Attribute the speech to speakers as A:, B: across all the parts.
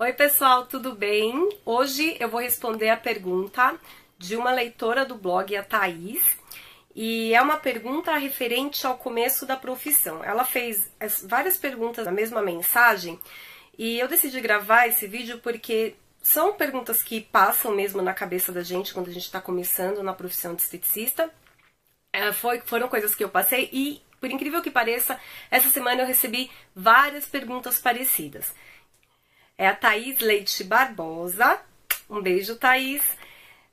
A: Oi, pessoal, tudo bem? Hoje eu vou responder a pergunta de uma leitora do blog, a Thaís, e é uma pergunta referente ao começo da profissão. Ela fez várias perguntas na mesma mensagem e eu decidi gravar esse vídeo porque são perguntas que passam mesmo na cabeça da gente quando a gente está começando na profissão de esteticista. É, foi, foram coisas que eu passei e, por incrível que pareça, essa semana eu recebi várias perguntas parecidas é a Thaís Leite Barbosa. Um beijo, Thaís.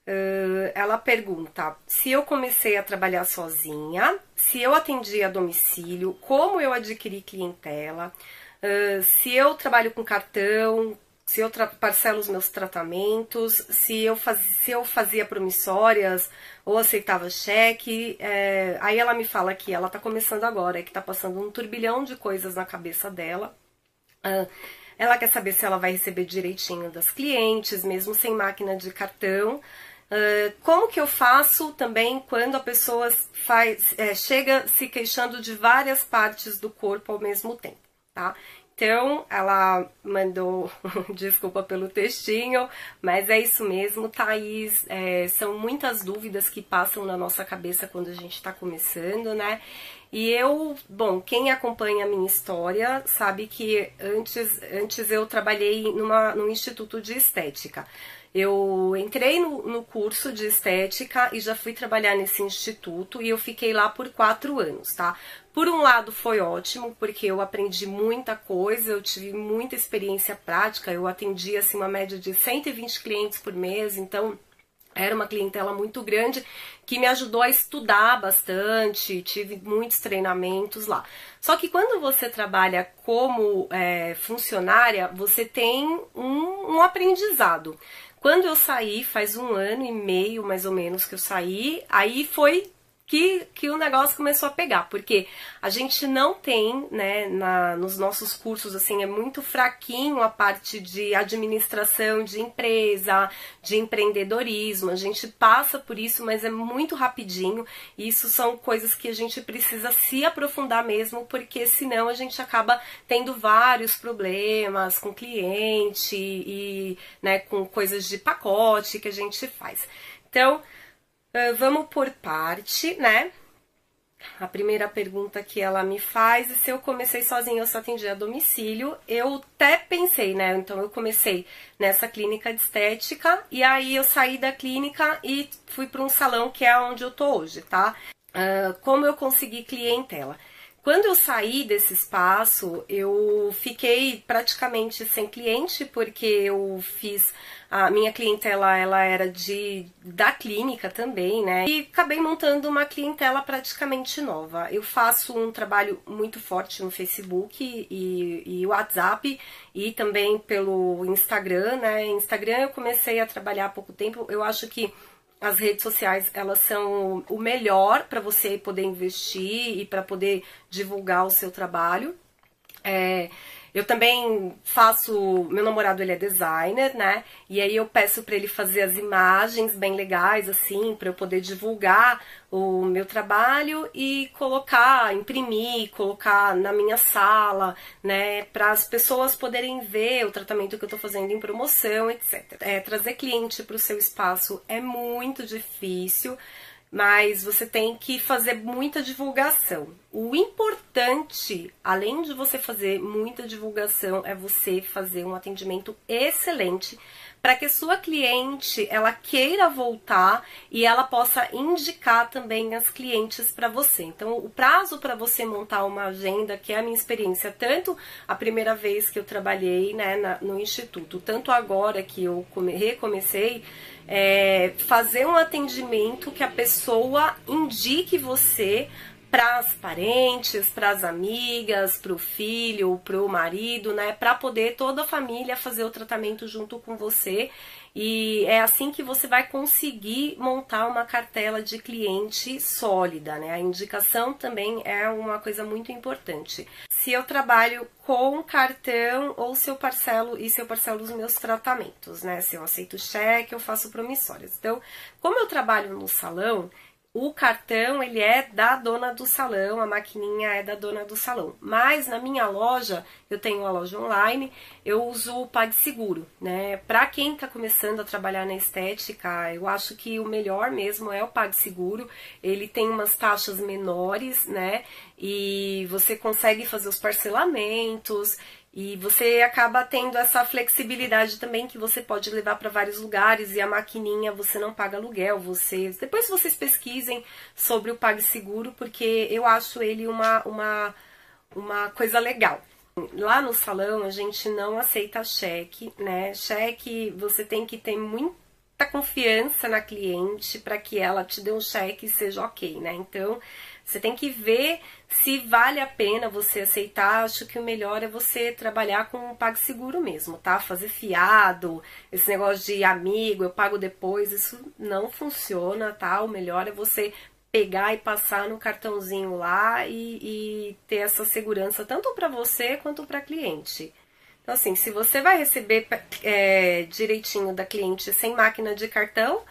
A: Uh, ela pergunta se eu comecei a trabalhar sozinha, se eu atendi a domicílio, como eu adquiri clientela, uh, se eu trabalho com cartão, se eu parcelo os meus tratamentos, se eu, faz, se eu fazia promissórias ou aceitava cheque. É, aí ela me fala que ela tá começando agora, que tá passando um turbilhão de coisas na cabeça dela. Uh, ela quer saber se ela vai receber direitinho das clientes, mesmo sem máquina de cartão. Uh, como que eu faço também quando a pessoa faz, é, chega se queixando de várias partes do corpo ao mesmo tempo, tá? Então, ela mandou desculpa pelo textinho, mas é isso mesmo, Thaís. É, são muitas dúvidas que passam na nossa cabeça quando a gente está começando, né? E eu, bom, quem acompanha a minha história sabe que antes, antes eu trabalhei numa, num instituto de estética. Eu entrei no, no, curso de estética e já fui trabalhar nesse instituto e eu fiquei lá por quatro anos, tá? Por um lado foi ótimo, porque eu aprendi muita coisa, eu tive muita experiência prática, eu atendi assim uma média de 120 clientes por mês, então era uma clientela muito grande que me ajudou a estudar bastante, tive muitos treinamentos lá. Só que quando você trabalha como é, funcionária, você tem um, um aprendizado. Quando eu saí, faz um ano e meio mais ou menos que eu saí, aí foi que, que o negócio começou a pegar, porque a gente não tem, né, na, nos nossos cursos, assim, é muito fraquinho a parte de administração de empresa, de empreendedorismo, a gente passa por isso, mas é muito rapidinho, e isso são coisas que a gente precisa se aprofundar mesmo, porque senão a gente acaba tendo vários problemas com cliente e, né, com coisas de pacote que a gente faz. Então, Uh, vamos por parte, né? A primeira pergunta que ela me faz é se eu comecei sozinha, eu só atendia a domicílio. Eu até pensei, né? Então eu comecei nessa clínica de estética e aí eu saí da clínica e fui para um salão que é onde eu tô hoje, tá? Uh, como eu consegui clientela? Quando eu saí desse espaço, eu fiquei praticamente sem cliente, porque eu fiz a minha clientela ela era de da clínica também, né? E acabei montando uma clientela praticamente nova. Eu faço um trabalho muito forte no Facebook e, e WhatsApp e também pelo Instagram, né? Instagram eu comecei a trabalhar há pouco tempo. Eu acho que as redes sociais elas são o melhor para você poder investir e para poder divulgar o seu trabalho. É, eu também faço, meu namorado ele é designer, né? E aí eu peço para ele fazer as imagens bem legais assim, para eu poder divulgar o meu trabalho e colocar, imprimir, colocar na minha sala, né, para as pessoas poderem ver o tratamento que eu estou fazendo em promoção, etc. É, trazer cliente para o seu espaço é muito difícil mas você tem que fazer muita divulgação. O importante, além de você fazer muita divulgação, é você fazer um atendimento excelente para que sua cliente ela queira voltar e ela possa indicar também as clientes para você. Então, o prazo para você montar uma agenda, que é a minha experiência, tanto a primeira vez que eu trabalhei né, na, no instituto, tanto agora que eu come, recomecei, é, fazer um atendimento que a pessoa indique você para as parentes, para as amigas, para o filho, para o marido, né? Para poder toda a família fazer o tratamento junto com você. E é assim que você vai conseguir montar uma cartela de cliente sólida, né? A indicação também é uma coisa muito importante. Se eu trabalho com cartão ou se eu parcelo e se eu parcelo os meus tratamentos, né? Se eu aceito cheque, eu faço promissórias. Então, como eu trabalho no salão, o cartão ele é da dona do salão, a maquininha é da dona do salão. Mas na minha loja, eu tenho uma loja online, eu uso o PagSeguro, né? Para quem está começando a trabalhar na estética, eu acho que o melhor mesmo é o PagSeguro. Ele tem umas taxas menores, né? E você consegue fazer os parcelamentos e você acaba tendo essa flexibilidade também que você pode levar para vários lugares e a maquininha você não paga aluguel, você depois vocês pesquisem sobre o PagSeguro porque eu acho ele uma uma uma coisa legal. Lá no salão a gente não aceita cheque, né? Cheque você tem que ter muita confiança na cliente para que ela te dê um cheque e seja ok, né? Então você tem que ver se vale a pena você aceitar. Acho que o melhor é você trabalhar com o PagSeguro mesmo, tá? Fazer fiado, esse negócio de amigo, eu pago depois, isso não funciona, tá? O melhor é você pegar e passar no cartãozinho lá e, e ter essa segurança tanto para você quanto para cliente. Então, assim, se você vai receber é, direitinho da cliente sem máquina de cartão,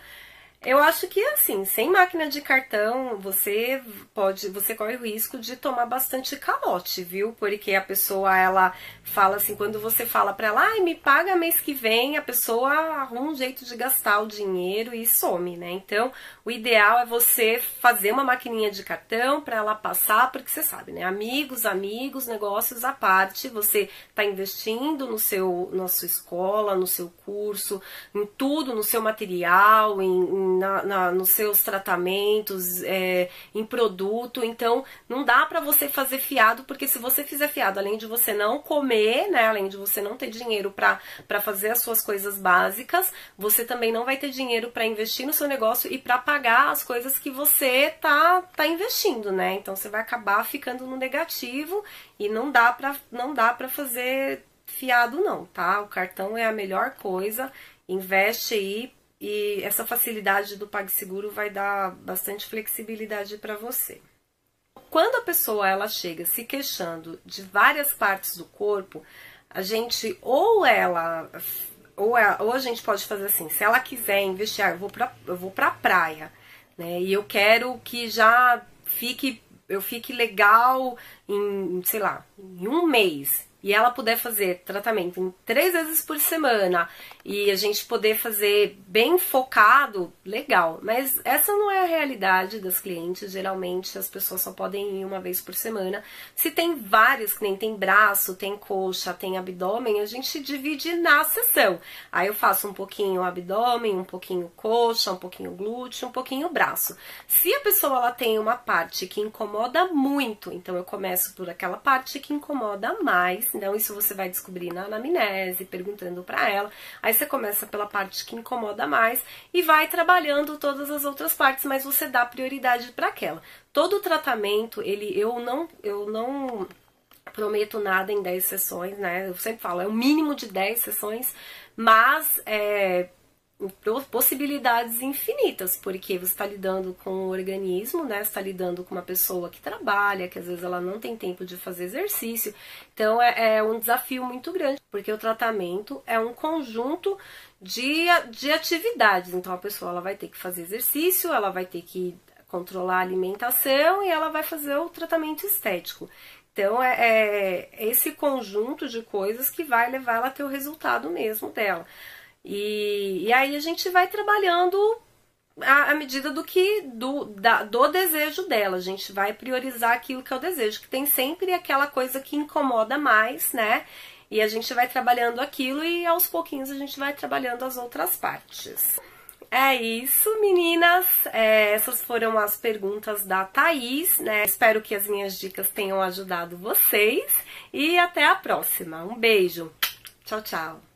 A: eu acho que assim, sem máquina de cartão, você pode, você corre o risco de tomar bastante calote, viu? Porque a pessoa ela fala assim, quando você fala para ela, ai, me paga mês que vem, a pessoa arruma um jeito de gastar o dinheiro e some, né? Então, o ideal é você fazer uma maquininha de cartão para ela passar, porque você sabe, né? Amigos, amigos, negócios à parte, você tá investindo no seu, na sua escola, no seu curso, em tudo, no seu material, em, em na, na, nos seus tratamentos, é, em produto. Então, não dá para você fazer fiado, porque se você fizer fiado, além de você não comer, né, além de você não ter dinheiro para fazer as suas coisas básicas, você também não vai ter dinheiro para investir no seu negócio e para pagar as coisas que você tá, tá investindo, né? Então, você vai acabar ficando no negativo e não dá para não dá para fazer fiado não, tá? O cartão é a melhor coisa. Investe aí e essa facilidade do PagSeguro vai dar bastante flexibilidade para você. Quando a pessoa ela chega se queixando de várias partes do corpo, a gente ou ela ou, ela, ou a gente pode fazer assim, se ela quiser investir, ah, eu vou para eu vou para praia, né? E eu quero que já fique eu fique legal em, sei lá, em um mês e ela puder fazer tratamento em três vezes por semana e a gente poder fazer bem focado, legal. Mas essa não é a realidade das clientes. Geralmente as pessoas só podem ir uma vez por semana. Se tem vários, que nem tem braço, tem coxa, tem abdômen, a gente divide na sessão. Aí eu faço um pouquinho abdômen, um pouquinho coxa, um pouquinho glúteo, um pouquinho braço. Se a pessoa ela tem uma parte que incomoda muito, então eu começo por aquela parte que incomoda mais então, isso você vai descobrir na anamnese, perguntando para ela. Aí você começa pela parte que incomoda mais e vai trabalhando todas as outras partes, mas você dá prioridade para aquela. Todo o tratamento, ele eu não eu não prometo nada em 10 sessões, né? Eu sempre falo, é o mínimo de 10 sessões, mas é, possibilidades infinitas, porque você está lidando com o organismo, né? está lidando com uma pessoa que trabalha, que às vezes ela não tem tempo de fazer exercício. Então é, é um desafio muito grande, porque o tratamento é um conjunto de, de atividades. Então a pessoa ela vai ter que fazer exercício, ela vai ter que controlar a alimentação e ela vai fazer o tratamento estético. Então é, é esse conjunto de coisas que vai levar ela a ter o resultado mesmo dela. E, e aí a gente vai trabalhando à, medida do que do, da, do desejo dela. A gente vai priorizar aquilo que é o desejo, que tem sempre aquela coisa que incomoda mais, né? E a gente vai trabalhando aquilo e aos pouquinhos a gente vai trabalhando as outras partes. É isso, meninas. É, essas foram as perguntas da Thaís, né? Espero que as minhas dicas tenham ajudado vocês. E até a próxima. Um beijo. Tchau, tchau.